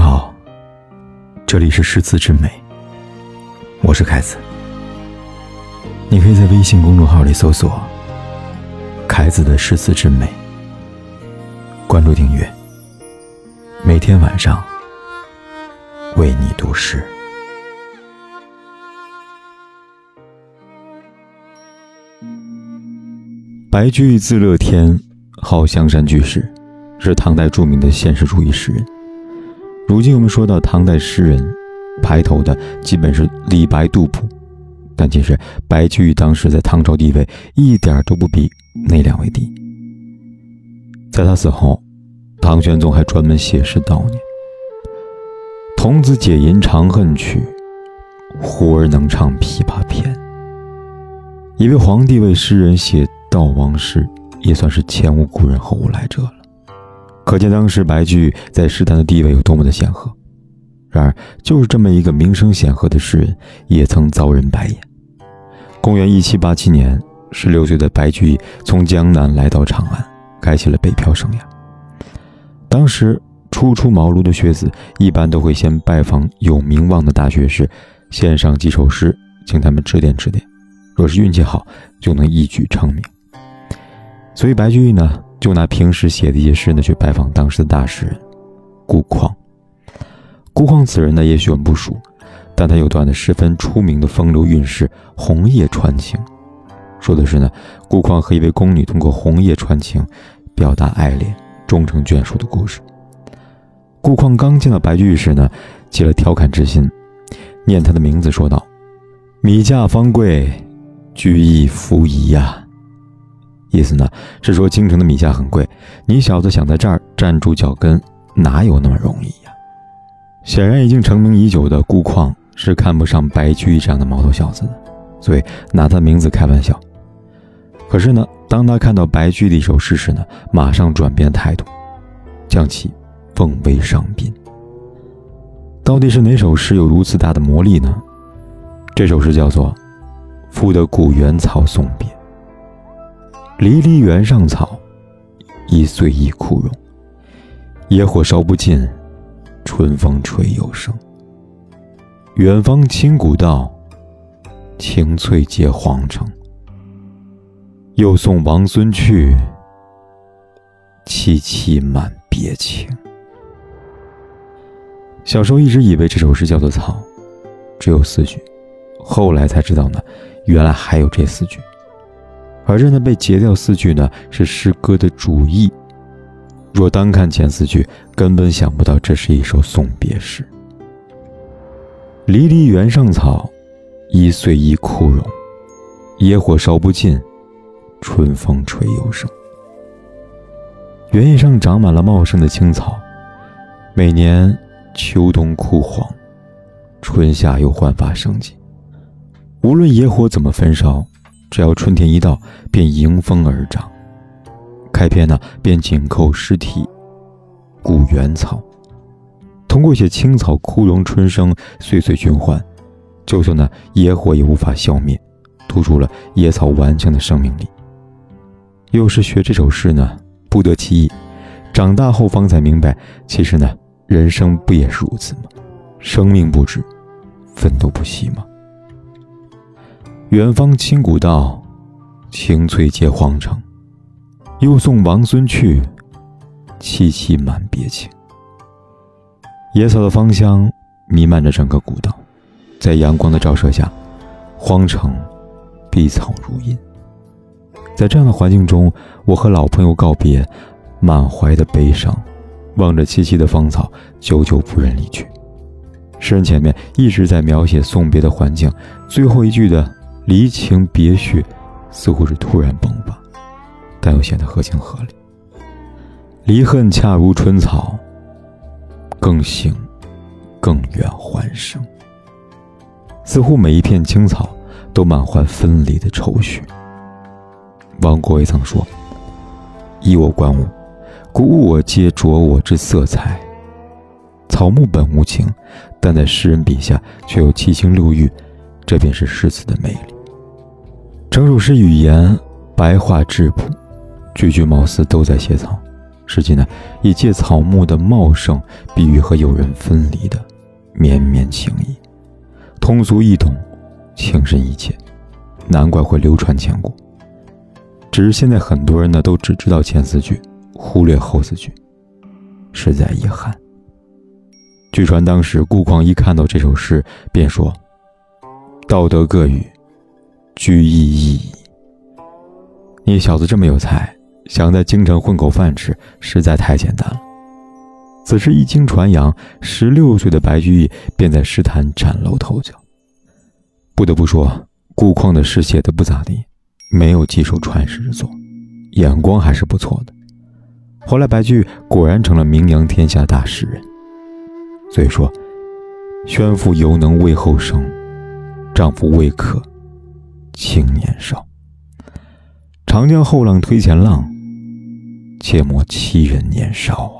好，这里是诗词之美，我是凯子。你可以在微信公众号里搜索“凯子的诗词之美”，关注订阅，每天晚上为你读诗。白居易字乐天，号香山居士，是唐代著名的现实主义诗人。如今我们说到唐代诗人，排头的基本是李白、杜甫，但其实白居易当时在唐朝地位一点都不比那两位低。在他死后，唐玄宗还专门写诗悼念：“童子解吟长恨曲，忽而能唱琵琶篇。”一位皇帝为诗人写悼亡诗，也算是前无古人后无来者了。可见当时白居易在诗坛的地位有多么的显赫。然而，就是这么一个名声显赫的诗人，也曾遭人白眼。公元一七八七年，十六岁的白居易从江南来到长安，开启了北漂生涯。当时初出茅庐的学子，一般都会先拜访有名望的大学士，献上几首诗，请他们指点指点。若是运气好，就能一举成名。所以，白居易呢？就拿平时写的一些诗呢，去拜访当时的大诗人顾况。顾况此人呢，也许我们不熟，但他有段的十分出名的风流韵事《红叶传情》，说的是呢，顾况和一位宫女通过红叶传情，表达爱恋，终成眷属的故事。顾况刚见到白居易时呢，起了调侃之心，念他的名字说道：“米价方贵，居易弗宜呀。”意思呢是说京城的米价很贵，你小子想在这儿站住脚跟，哪有那么容易呀？显然已经成名已久的顾况是看不上白居易这样的毛头小子的，所以拿他名字开玩笑。可是呢，当他看到白居易的一首诗时呢，马上转变态度，将其奉为上宾。到底是哪首诗有如此大的魔力呢？这首诗叫做《赋得古原草送别》。离离原上草，一岁一枯荣。野火烧不尽，春风吹又生。远方清古道，青翠接荒城。又送王孙去，萋萋满别情。小时候一直以为这首诗叫做《草》，只有四句，后来才知道呢，原来还有这四句。而这呢被截掉四句呢，是诗歌的主意。若单看前四句，根本想不到这是一首送别诗。离离原上草，一岁一枯荣。野火烧不尽，春风吹又生。原野上长满了茂盛的青草，每年秋冬枯黄，春夏又焕发生机。无论野火怎么焚烧。只要春天一到，便迎风而长。开篇呢，便紧扣诗体“古原草”，通过写青草枯荣春生、岁岁循环，就算呢野火也无法消灭，突出了野草顽强的生命力。幼时学这首诗呢，不得其意。长大后方才明白，其实呢，人生不也是如此吗？生命不止，奋斗不息吗？远方清古道，青翠接荒城。又送王孙去，萋萋满别情。野草的芳香弥漫着整个古道，在阳光的照射下，荒城碧草如茵。在这样的环境中，我和老朋友告别，满怀的悲伤，望着萋萋的芳草，久久不忍离去。诗人前面一直在描写送别的环境，最后一句的。离情别绪，似乎是突然迸发，但又显得合情合理。离恨恰如春草，更醒，更远还生。似乎每一片青草都满怀分离的愁绪。王国维曾说：“依我观物，故物我皆着我之色彩。草木本无情，但在诗人笔下却有七情六欲，这便是诗词的魅力。”整首诗语言白话质朴，句句貌似都在写草，实际呢，以借草木的茂盛比喻和友人分离的绵绵情谊，通俗易懂，情深意切，难怪会流传千古。只是现在很多人呢，都只知道前四句，忽略后四句，实在遗憾。据传当时顾况一看到这首诗，便说：“道德各语，居易易矣。你小子这么有才。”想在京城混口饭吃，实在太简单了。此事一经传扬，十六岁的白居易便在诗坛崭露头角。不得不说，顾况的诗写的不咋地，没有几首传世之作，眼光还是不错的。后来，白居易果然成了名扬天下大诗人。所以说，宣父犹能为后生，丈夫未可轻年少。长江后浪推前浪。切莫欺人年少啊！